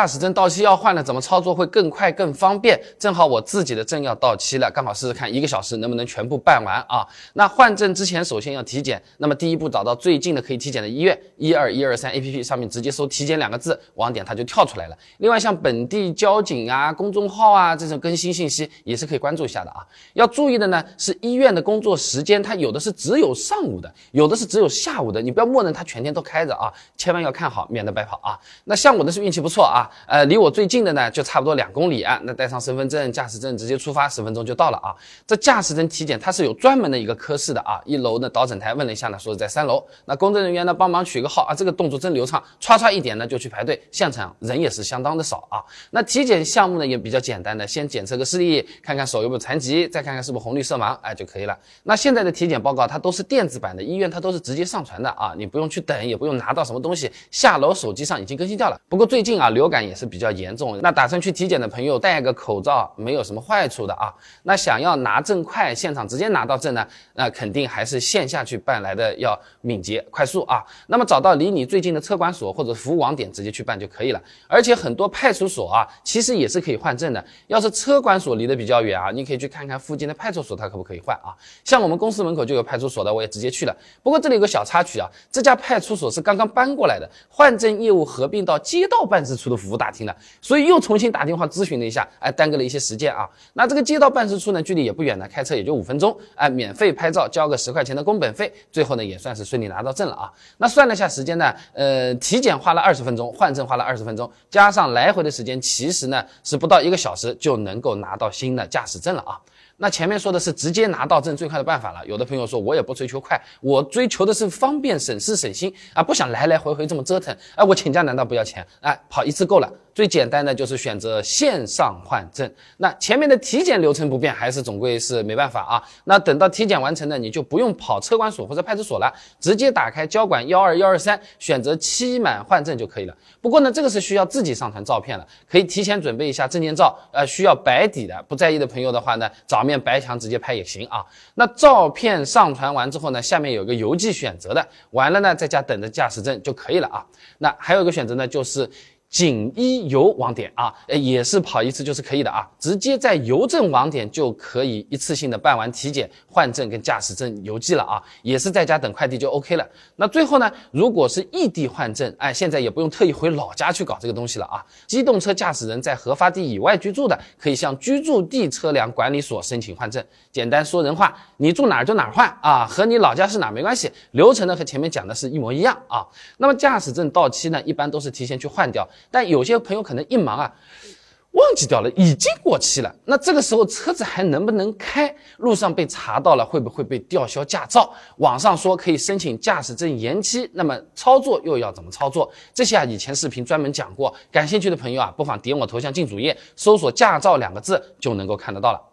驾驶证到期要换了，怎么操作会更快更方便？正好我自己的证要到期了，刚好试试看一个小时能不能全部办完啊？那换证之前首先要体检，那么第一步找到最近的可以体检的医院，一二一二三 A P P 上面直接搜体检两个字，网点它就跳出来了。另外像本地交警啊、公众号啊这种更新信息也是可以关注一下的啊。要注意的呢是医院的工作时间，它有的是只有上午的，有的是只有下午的，你不要默认它全天都开着啊，千万要看好，免得白跑啊。那像我的是运气不错啊。呃，离我最近的呢，就差不多两公里啊。那带上身份证、驾驶证，直接出发，十分钟就到了啊。这驾驶证体检它是有专门的一个科室的啊。一楼的导诊台问了一下呢，说是在三楼。那工作人员呢帮忙取个号啊，这个动作真流畅，歘歘一点呢就去排队。现场人也是相当的少啊。那体检项目呢也比较简单的，先检测个视力，看看手有没有残疾，再看看是不是红绿色盲，哎就可以了。那现在的体检报告它都是电子版的，医院它都是直接上传的啊，你不用去等，也不用拿到什么东西，下楼手机上已经更新掉了。不过最近啊流感。也是比较严重，那打算去体检的朋友戴个口罩没有什么坏处的啊。那想要拿证快，现场直接拿到证呢，那肯定还是线下去办来的要敏捷快速啊。那么找到离你最近的车管所或者服务网点，直接去办就可以了。而且很多派出所啊，其实也是可以换证的。要是车管所离得比较远啊，你可以去看看附近的派出所，它可不可以换啊？像我们公司门口就有派出所的，我也直接去了。不过这里有个小插曲啊，这家派出所是刚刚搬过来的，换证业务合并到街道办事处的服务。大厅了，所以又重新打电话咨询了一下，哎，耽搁了一些时间啊。那这个街道办事处呢，距离也不远呢，开车也就五分钟，哎，免费拍照，交个十块钱的工本费，最后呢也算是顺利拿到证了啊。那算了下时间呢，呃，体检花了二十分钟，换证花了二十分钟，加上来回的时间，其实呢是不到一个小时就能够拿到新的驾驶证了啊。那前面说的是直接拿到证最快的办法了。有的朋友说，我也不追求快，我追求的是方便、省事、省心啊，不想来来回回这么折腾。哎，我请假难道不要钱？哎，跑一次够了。最简单的就是选择线上换证，那前面的体检流程不变，还是总归是没办法啊。那等到体检完成呢，你就不用跑车管所或者派出所了，直接打开交管幺二幺二三，选择期满换证就可以了。不过呢，这个是需要自己上传照片了，可以提前准备一下证件照，呃，需要白底的。不在意的朋友的话呢，找面白墙直接拍也行啊。那照片上传完之后呢，下面有个邮寄选择的，完了呢，在家等着驾驶证就可以了啊。那还有一个选择呢，就是。锦衣邮网点啊，呃，也是跑一次就是可以的啊，直接在邮政网点就可以一次性的办完体检、换证跟驾驶证邮寄了啊，也是在家等快递就 OK 了。那最后呢，如果是异地换证，哎，现在也不用特意回老家去搞这个东西了啊。机动车驾驶人在核发地以外居住的，可以向居住地车辆管理所申请换证。简单说人话，你住哪儿就哪儿换啊，和你老家是哪没关系，流程呢和前面讲的是一模一样啊。那么驾驶证到期呢，一般都是提前去换掉。但有些朋友可能一忙啊，忘记掉了，已经过期了。那这个时候车子还能不能开？路上被查到了，会不会被吊销驾照？网上说可以申请驾驶证延期，那么操作又要怎么操作？这些啊，以前视频专门讲过，感兴趣的朋友啊，不妨点我头像进主页，搜索“驾照”两个字就能够看得到了。